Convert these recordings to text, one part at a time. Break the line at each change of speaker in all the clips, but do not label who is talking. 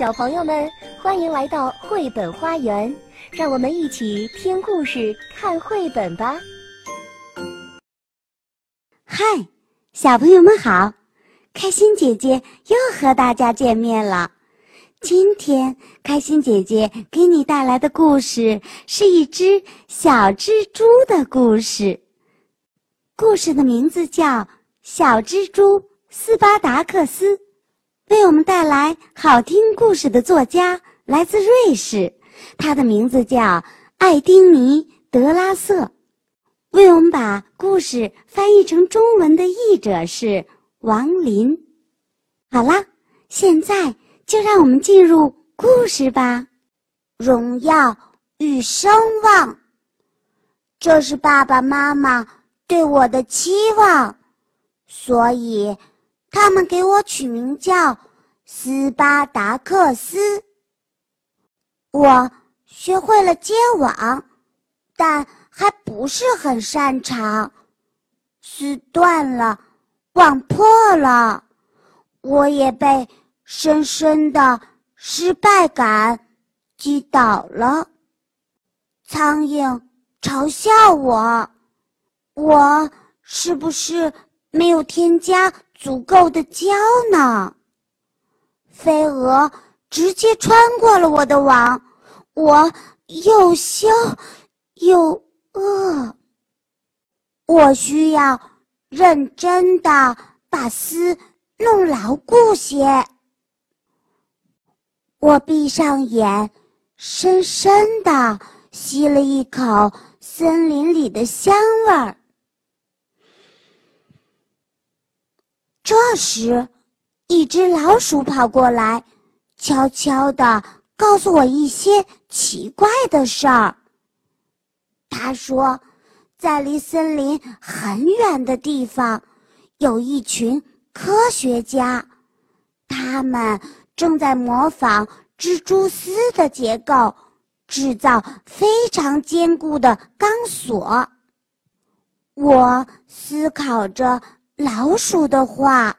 小朋友们，欢迎来到绘本花园，让我们一起听故事、看绘本吧。
嗨，小朋友们好！开心姐姐又和大家见面了。今天，开心姐姐给你带来的故事是一只小蜘蛛的故事。故事的名字叫《小蜘蛛斯巴达克斯》。为我们带来好听故事的作家来自瑞士，他的名字叫艾丁尼·德拉瑟。为我们把故事翻译成中文的译者是王林。好啦，现在就让我们进入故事吧。荣耀与声望，这是爸爸妈妈对我的期望，所以。他们给我取名叫斯巴达克斯。我学会了接网，但还不是很擅长。丝断了，网破了，我也被深深的失败感击倒了。苍蝇嘲笑我，我是不是没有添加？足够的胶呢。飞蛾直接穿过了我的网，我又羞又饿。我需要认真的把丝弄牢固些。我闭上眼，深深的吸了一口森林里的香味儿。这时，一只老鼠跑过来，悄悄地告诉我一些奇怪的事儿。他说，在离森林很远的地方，有一群科学家，他们正在模仿蜘蛛丝的结构，制造非常坚固的钢索。我思考着。老鼠的话，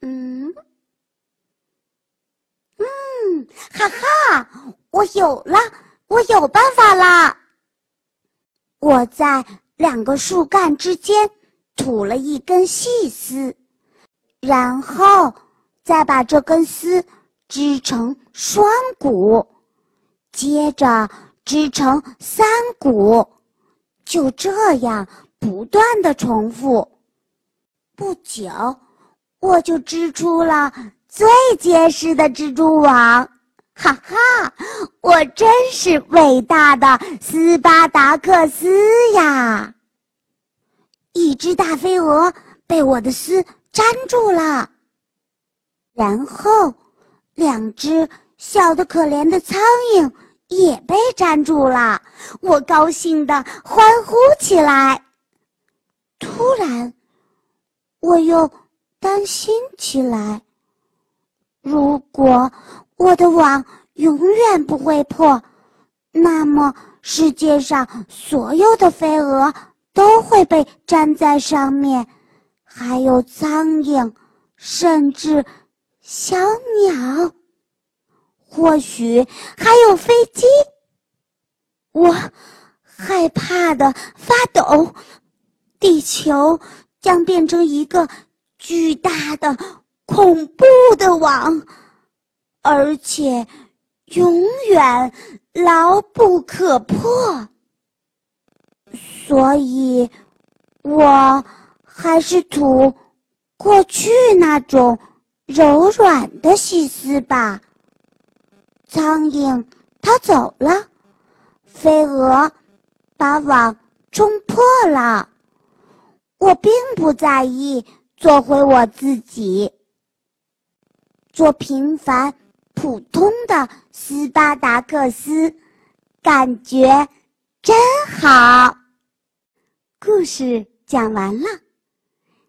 嗯，嗯，哈哈，我有了，我有办法啦！我在两个树干之间吐了一根细丝，然后再把这根丝织成双股，接着织成三股，就这样不断的重复。不久，我就织出了最结实的蜘蛛网，哈哈！我真是伟大的斯巴达克斯呀！一只大飞蛾被我的丝粘住了，然后两只小的可怜的苍蝇也被粘住了，我高兴的欢呼起来。突然。我又担心起来。如果我的网永远不会破，那么世界上所有的飞蛾都会被粘在上面，还有苍蝇，甚至小鸟，或许还有飞机。我害怕的发抖，地球。将变成一个巨大的、恐怖的网，而且永远牢不可破。所以，我还是吐过去那种柔软的细丝吧。苍蝇它走了，飞蛾把网冲破了。我并不在意做回我自己，做平凡普通的斯巴达克斯，感觉真好。故事讲完了，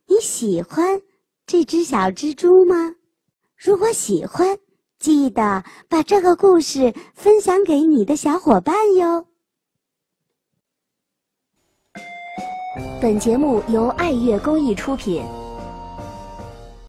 你喜欢这只小蜘蛛吗？如果喜欢，记得把这个故事分享给你的小伙伴哟。
本节目由爱乐公益出品。